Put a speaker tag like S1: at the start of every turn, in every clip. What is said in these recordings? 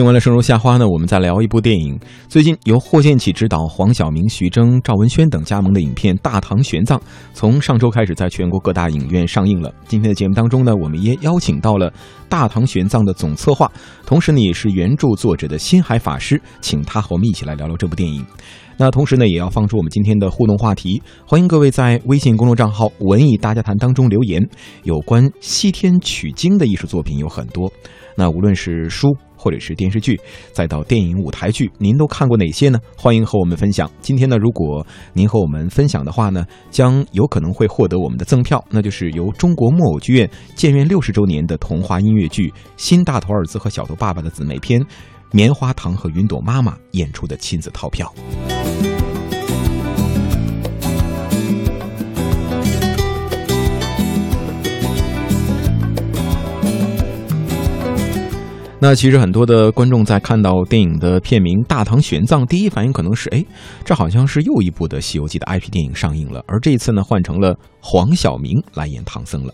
S1: 听完了《生如夏花》呢，我们再聊一部电影。最近由霍建起执导、黄晓明、徐峥、赵文轩等加盟的影片《大唐玄奘》，从上周开始在全国各大影院上映了。今天的节目当中呢，我们也邀请到了《大唐玄奘》的总策划，同时呢也是原著作者的心海法师，请他和我们一起来聊聊这部电影。那同时呢，也要放出我们今天的互动话题，欢迎各位在微信公众账号“文艺大家谈”当中留言。有关西天取经的艺术作品有很多，那无论是书。或者是电视剧，再到电影舞台剧，您都看过哪些呢？欢迎和我们分享。今天呢，如果您和我们分享的话呢，将有可能会获得我们的赠票，那就是由中国木偶剧院建院六十周年的童话音乐剧《新大头儿子和小头爸爸》的姊妹篇《棉花糖和云朵妈妈》演出的亲子套票。那其实很多的观众在看到电影的片名《大唐玄奘》，第一反应可能是：哎，这好像是又一部的《西游记》的 IP 电影上映了，而这一次呢，换成了黄晓明来演唐僧了。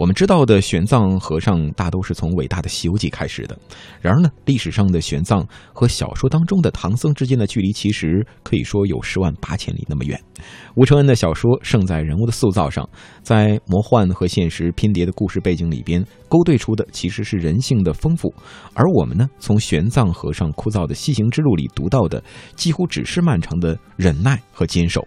S1: 我们知道的玄奘和尚大都是从伟大的《西游记》开始的，然而呢，历史上的玄奘和小说当中的唐僧之间的距离，其实可以说有十万八千里那么远。吴承恩的小说胜在人物的塑造上，在魔幻和现实拼叠的故事背景里边，勾兑出的其实是人性的丰富。而我们呢，从玄奘和尚枯燥的西行之路里读到的，几乎只是漫长的忍耐和坚守。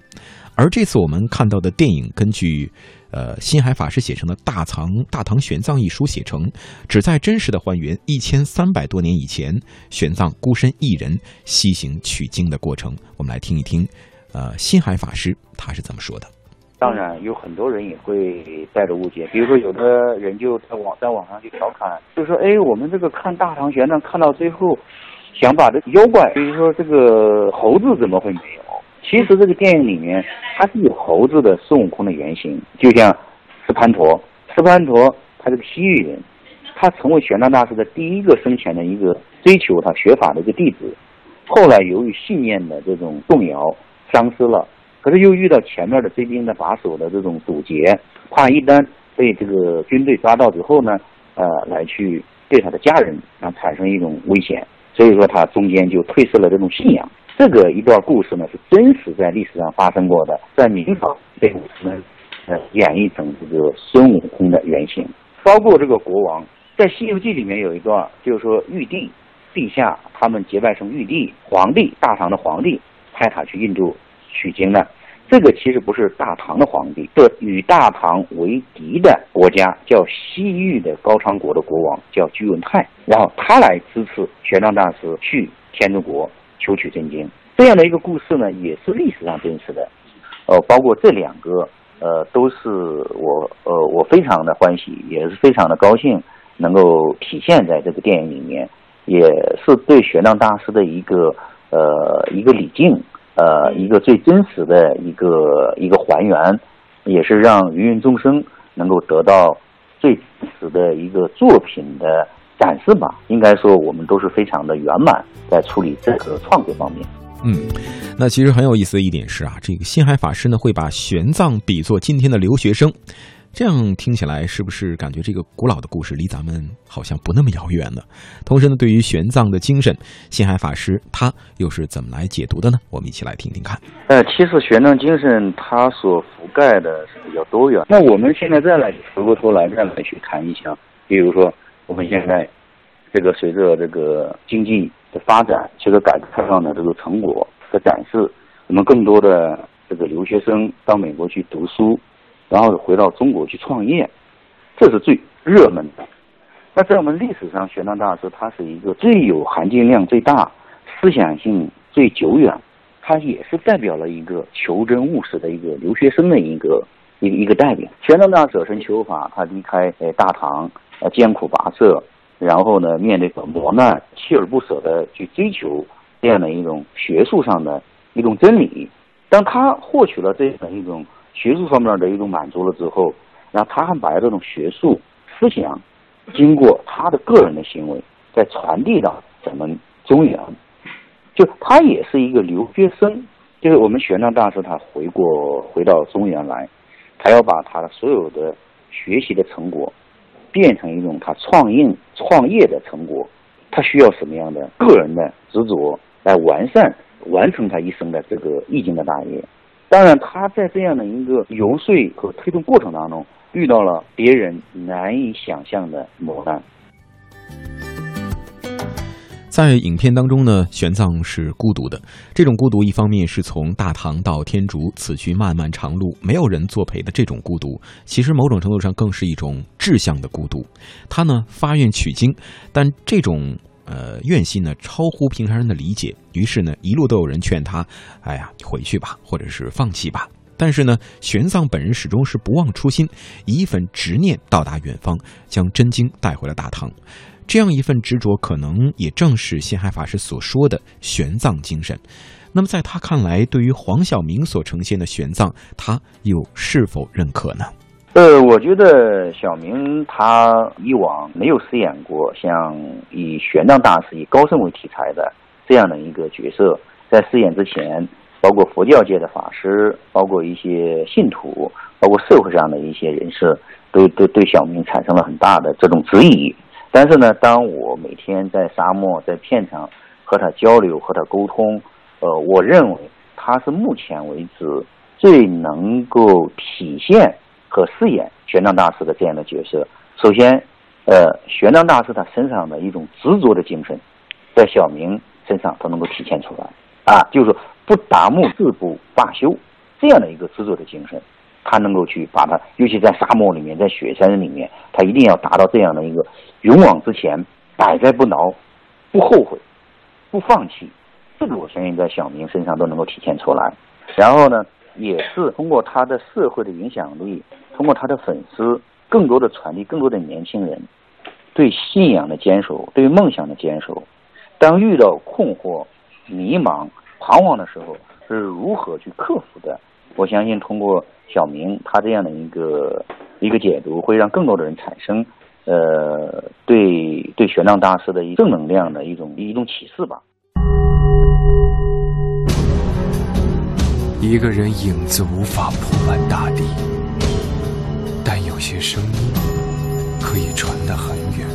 S1: 而这次我们看到的电影，根据。呃，新海法师写成的《大唐大唐玄奘》一书写成，旨在真实的还原一千三百多年以前玄奘孤身一人西行取经的过程。我们来听一听，呃，新海法师他是怎么说的。
S2: 当然，有很多人也会带着误解，比如说有的人就在网在网上去调侃，就说：“哎，我们这个看《大唐玄奘》看到最后，想把这妖怪，比如说这个猴子怎么会没有？”其实这个电影里面，它是有猴子的孙悟空的原型，就像石盘陀，石盘陀他是个西域人，他成为玄奘大师的第一个生前的一个追求他学法的一个弟子，后来由于信念的这种动摇，丧失了，可是又遇到前面的追兵的把守的这种堵截，怕一旦被这个军队抓到之后呢，呃，来去对他的家人啊产生一种危险，所以说他中间就褪失了这种信仰。这个一段故事呢，是真实在历史上发生过的，在明朝被我们呃演绎成这个孙悟空的原型。包括这个国王，在《西游记》里面有一段，就是说玉帝陛下他们结拜成玉帝，皇帝大唐的皇帝派他去印度取经的。这个其实不是大唐的皇帝，这与大唐为敌的国家叫西域的高昌国的国王叫居文泰，然后他来支持玄奘大师去天竺国。求取真经这样的一个故事呢，也是历史上真实的，呃，包括这两个，呃，都是我，呃，我非常的欢喜，也是非常的高兴，能够体现在这个电影里面，也是对玄奘大师的一个，呃，一个礼敬，呃，一个最真实的一个一个还原，也是让芸芸众生能够得到最真实的一个作品的。展示吧，应该说我们都是非常的圆满，在处理这个创作方面。
S1: 嗯，那其实很有意思的一点是啊，这个心海法师呢会把玄奘比作今天的留学生，这样听起来是不是感觉这个古老的故事离咱们好像不那么遥远呢？同时呢，对于玄奘的精神，心海法师他又是怎么来解读的呢？我们一起来听听看。
S2: 呃，其实玄奘精神它所覆盖的是比较多元。那我们现在再来回过头来再来去谈一下，比如说。我们现在这个随着这个经济的发展，这个改革开放的这个成果的展示，我们更多的这个留学生到美国去读书，然后回到中国去创业，这是最热门的。那在我们历史上，玄奘大师他是一个最有含金量最大、思想性最久远，他也是代表了一个求真务实的一个留学生的一个一一个代表。玄奘大师舍身求法，他离开呃大唐。呃，艰苦跋涉，然后呢，面对磨难，锲而不舍的去追求这样的一种学术上的一种真理。当他获取了这样的一种学术方面的一种满足了之后，那他还把这种学术思想，经过他的个人的行为，再传递到咱们中原。就他也是一个留学生，就是我们玄奘大师，他回过回到中原来，他要把他的所有的学习的成果。变成一种他创业创业的成果，他需要什么样的个人的执着来完善、完成他一生的这个易经的大业。当然，他在这样的一个游说和推动过程当中，遇到了别人难以想象的磨难。
S1: 在影片当中呢，玄奘是孤独的。这种孤独，一方面是从大唐到天竺，此去漫漫长路，没有人作陪的这种孤独，其实某种程度上更是一种志向的孤独。他呢发愿取经，但这种呃愿心呢超乎平常人的理解。于是呢，一路都有人劝他：“哎呀，回去吧，或者是放弃吧。”但是呢，玄奘本人始终是不忘初心，以一份执念到达远方，将真经带回了大唐。这样一份执着，可能也正是仙海法师所说的玄奘精神。那么，在他看来，对于黄晓明所呈现的玄奘，他又是否认可呢？
S2: 呃，我觉得小明他以往没有饰演过像以玄奘大师以高僧为题材的这样的一个角色。在饰演之前，包括佛教界的法师，包括一些信徒，包括社会上的一些人士，都都对小明产生了很大的这种质疑。但是呢，当我每天在沙漠、在片场和他交流、和他沟通，呃，我认为他是目前为止最能够体现和饰演玄奘大师的这样的角色。首先，呃，玄奘大师他身上的一种执着的精神，在小明身上都能够体现出来啊，就是不达目志不罢休这样的一个执着的精神。他能够去把它，尤其在沙漠里面，在雪山里面，他一定要达到这样的一个勇往直前、百折不挠、不后悔、不放弃。这个我相信在小明身上都能够体现出来。然后呢，也是通过他的社会的影响力，通过他的粉丝，更多的传递更多的年轻人对信仰的坚守，对梦想的坚守。当遇到困惑、迷茫、彷徨的时候，是如何去克服的？我相信通过。小明他这样的一个一个解读，会让更多的人产生呃对对玄奘大师的一正能量的一种一种启示吧。
S3: 一个人影子无法铺满大地，但有些声音可以传得很远。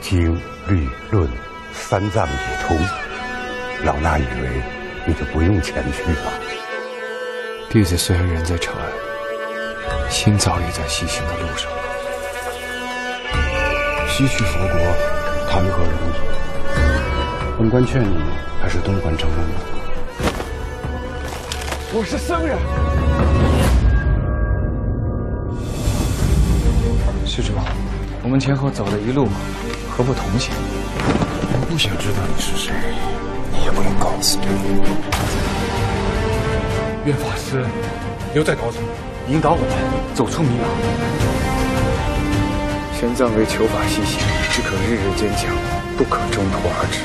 S4: 经律论三藏也通，老衲以为。你就不用前去了。
S3: 弟子虽然人在长安，心早已在西行的路上。
S5: 西去佛国，谈何容易？本官劝你还是东还长安吧。
S3: 我是僧人。施主，我们前后走了一路，何不同行？
S5: 我不想知道你是谁。也不用告诉我。
S3: 愿法师留在高层，引导我们走出迷茫。玄奘为求法西行，只可日日坚强，不可中途而止。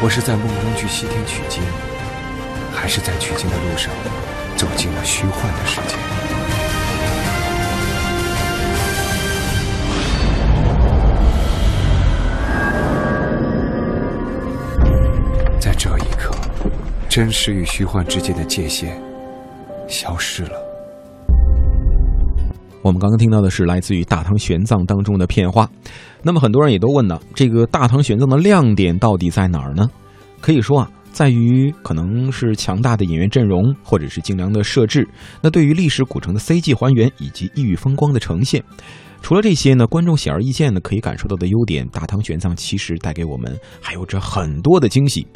S3: 我是在梦中去西天取经，还是在取经的路上走进了虚幻的世界？真实与虚幻之间的界限消失了。
S1: 我们刚刚听到的是来自于《大唐玄奘》当中的片花。那么很多人也都问呢，这个《大唐玄奘》的亮点到底在哪儿呢？可以说啊，在于可能是强大的演员阵容，或者是精良的设置。那对于历史古城的 CG 还原以及异域风光的呈现。除了这些呢，观众显而易见的可以感受到的优点，《大唐玄奘》其实带给我们还有着很多的惊喜。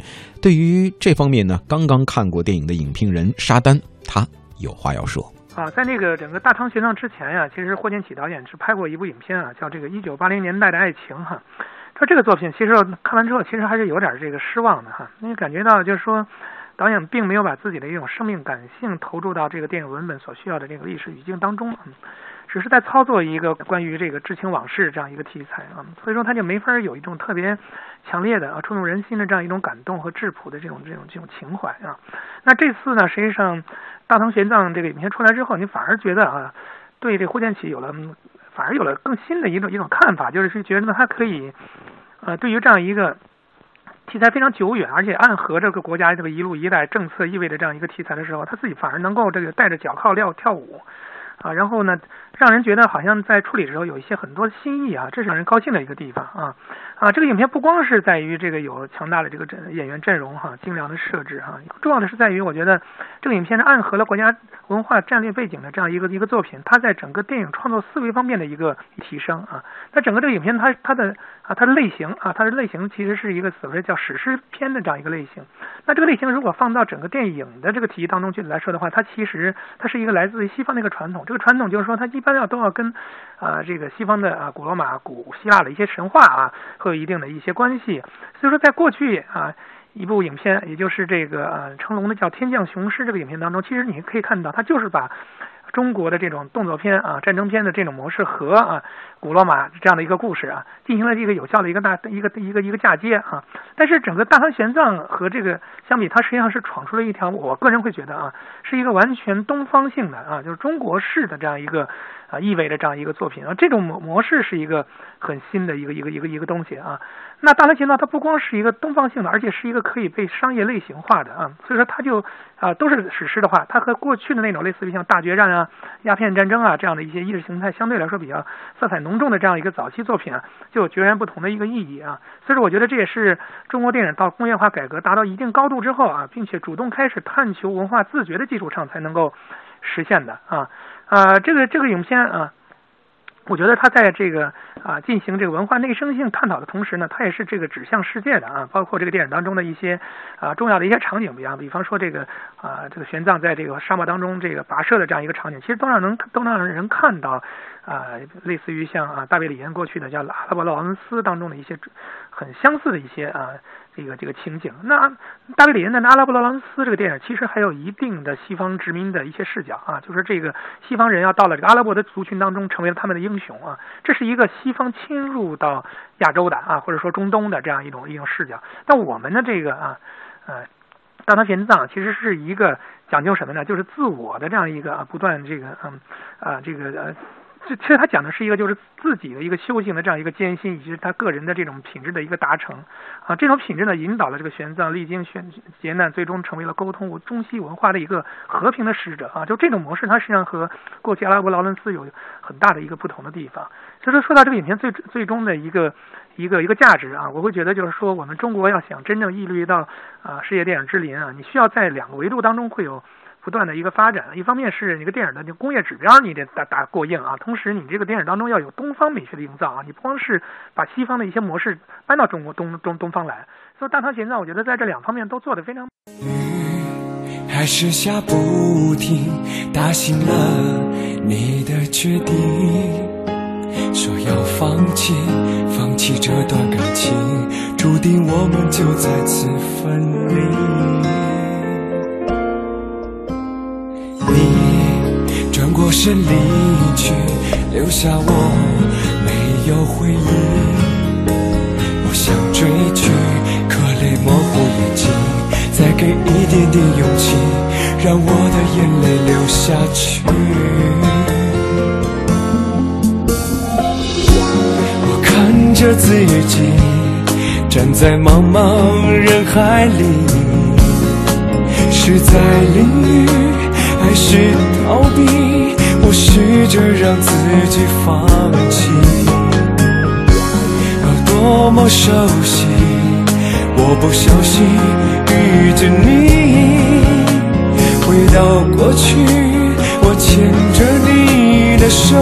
S1: 对于这方面呢，刚刚看过电影的影评人沙丹，他有话要说
S6: 啊。在那个整个《大唐玄奘》之前呀，其实霍建起导演是拍过一部影片啊，叫这个《一九八零年代的爱情》哈。说这个作品其实看完之后，其实还是有点这个失望的哈，因为感觉到就是说，导演并没有把自己的一种生命感性投入到这个电影文本所需要的这个历史语境当中。嗯只是在操作一个关于这个知情往事这样一个题材啊，所以说他就没法有一种特别强烈的啊触动人心的这样一种感动和质朴的这种这种这种情怀啊。那这次呢，实际上《大唐玄奘》这个影片出来之后，你反而觉得啊，对这霍建起有了反而有了更新的一种一种看法，就是是觉得，他可以呃，对于这样一个题材非常久远，而且暗合这个国家这个一路一带政策意味的这样一个题材的时候，他自己反而能够这个带着脚铐跳跳舞。啊，然后呢，让人觉得好像在处理的时候有一些很多的新意啊，这是让人高兴的一个地方啊。啊！这个影片不光是在于这个有强大的这个阵演员阵容哈，精良的设置哈，重要的是在于我觉得这个影片是暗合了国家文化战略背景的这样一个一个作品，它在整个电影创作思维方面的一个提升啊。那整个这个影片它它的啊它的类型啊它的类型其实是一个所谓叫史诗片的这样一个类型。那这个类型如果放到整个电影的这个体系当中去来说的话，它其实它是一个来自于西方的一个传统。这个传统就是说，它一般要都要跟，啊，这个西方的啊，古罗马、古希腊的一些神话啊，和有一定的一些关系。所以说，在过去啊，一部影片，也就是这个呃成龙的叫《天降雄狮》这个影片当中，其实你可以看到，他就是把。中国的这种动作片啊，战争片的这种模式和啊古罗马这样的一个故事啊，进行了一个有效的一个大一个一个一个嫁接啊。但是整个大唐玄奘和这个相比，它实际上是闯出了一条，我个人会觉得啊，是一个完全东方性的啊，就是中国式的这样一个。啊，意味着这样一个作品啊，这种模模式是一个很新的一个一个一个一个东西啊。那大唐玄奘它不光是一个东方性的，而且是一个可以被商业类型化的啊。所以说它就啊都是史诗的话，它和过去的那种类似于像大决战啊、鸦片战争啊这样的一些意识形态相对来说比较色彩浓重的这样一个早期作品啊，就有截然不同的一个意义啊。所以说我觉得这也是中国电影到工业化改革达到一定高度之后啊，并且主动开始探求文化自觉的基础上才能够实现的啊。啊，这个这个影片啊，我觉得它在这个啊进行这个文化内生性探讨的同时呢，它也是这个指向世界的啊，包括这个电影当中的一些啊重要的一些场景，比方比方说这个啊这个玄奘在这个沙漠当中这个跋涉的这样一个场景，其实都让人都能让人看到啊类似于像啊大卫李岩过去的叫《阿拉伯劳伦斯》当中的一些很相似的一些啊。这个这个情景，那大卫里恩的《阿拉伯劳伦斯》这个电影，其实还有一定的西方殖民的一些视角啊，就是这个西方人要到了这个阿拉伯的族群当中，成为了他们的英雄啊，这是一个西方侵入到亚洲的啊，或者说中东的这样一种一种视角。但我们的这个啊，呃，大唐玄奘其实是一个讲究什么呢？就是自我的这样一个啊不断这个嗯啊这个呃。这其实他讲的是一个，就是自己的一个修行的这样一个艰辛，以及他个人的这种品质的一个达成啊。这种品质呢，引导了这个玄奘历经玄劫难，最终成为了沟通中西文化的一个和平的使者啊。就这种模式，它实际上和过去阿拉伯劳伦斯有很大的一个不同的地方。所以说，说到这个影片最最终的一个一个一个价值啊，我会觉得就是说，我们中国要想真正屹立到啊世界电影之林啊，你需要在两个维度当中会有。不断的一个发展，一方面是你个电影的那工业指标你得打打过硬啊，同时你这个电影当中要有东方美学的营造啊，你不光是把西方的一些模式搬到中国东东东方来，所以大唐玄奘我觉得在这两方面都做得非常。
S3: 雨还是下不停，打醒了你的决定，说要放弃，放弃这段感情，注定我们就在此分离。身离去，留下我没有回忆。我想追去，可泪模糊眼睛。再给一点点勇气，让我的眼泪流下去。我看着自己站在茫茫人海里，是在淋雨还是逃避？我试着让自己放弃，有多么熟悉，我不小心遇见你。回到过去，我牵着你的手，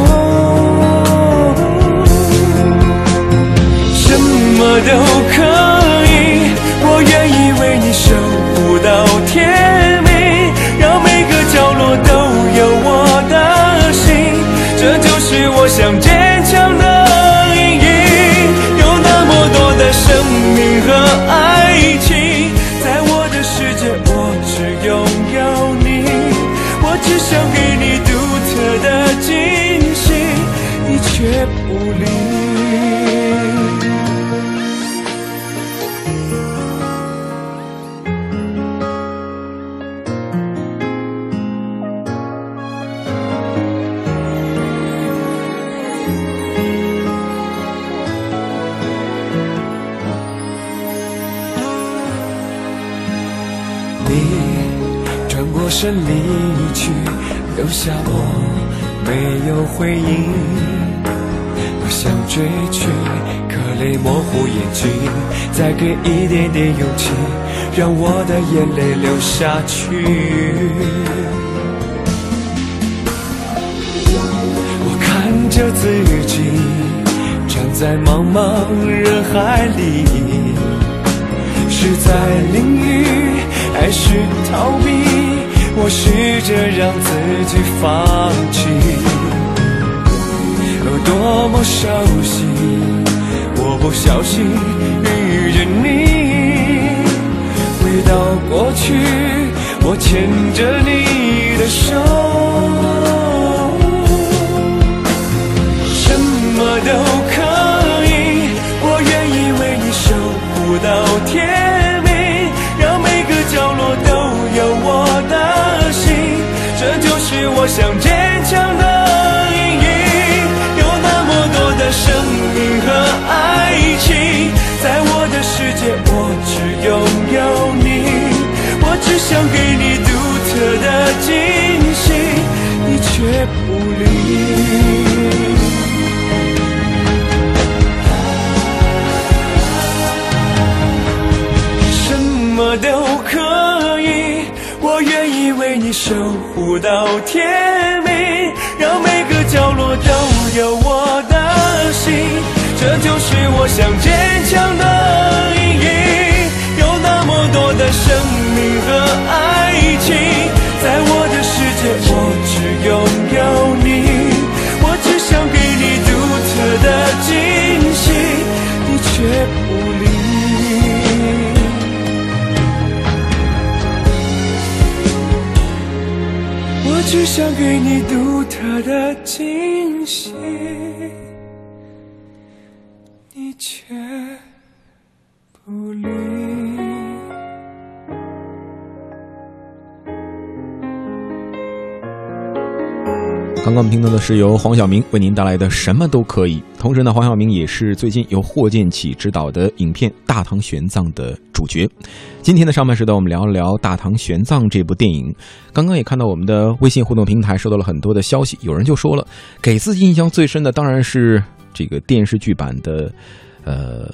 S3: 什么都可以，我愿意为你守护到天是我想见。转身离去，留下我没有回应。我想追去，可泪模糊眼睛，再给一点点勇气，让我的眼泪流下去。我看着自己站在茫茫人海里，是在淋雨还是逃避？我试着让自己放弃，有多么熟悉，我不小心遇见你。回到过去，我牵着你的手，什么都可以，我愿意为你守护到像坚强的意义。有那么多的生命和爱情，在我的世界，我只拥有你。我只想给你独特的惊喜，你却不理。守护到天明，让每个角落都有我的心，这就是我想见。只想给你独特的
S1: 刚刚我们听到的是由黄晓明为您带来的《什么都可以》，同时呢，黄晓明也是最近由霍建起执导的影片《大唐玄奘》的主角。今天的上半时段，我们聊一聊《大唐玄奘》这部电影。刚刚也看到我们的微信互动平台收到了很多的消息，有人就说了，给自己印象最深的当然是这个电视剧版的，呃。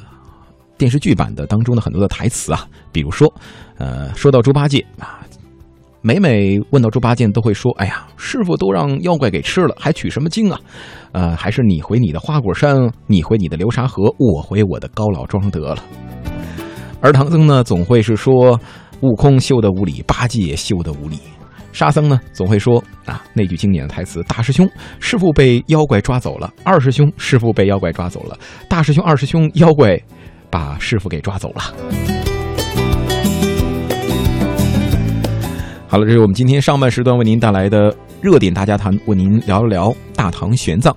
S1: 电视剧版的当中的很多的台词啊，比如说，呃，说到猪八戒啊，每每问到猪八戒，都会说：“哎呀，师傅都让妖怪给吃了，还取什么经啊？呃，还是你回你的花果山，你回你的流沙河，我回我的高老庄得了。”而唐僧呢，总会是说：“悟空修的无理，八戒也修的无理。”沙僧呢，总会说：“啊，那句经典的台词，大师兄，师傅被妖怪抓走了；二师兄，师傅被妖怪抓走了；大师兄、二师兄，妖怪。”把师傅给抓走了。好了，这是我们今天上半时段为您带来的热点大家谈，为您聊一聊《大唐玄奘》。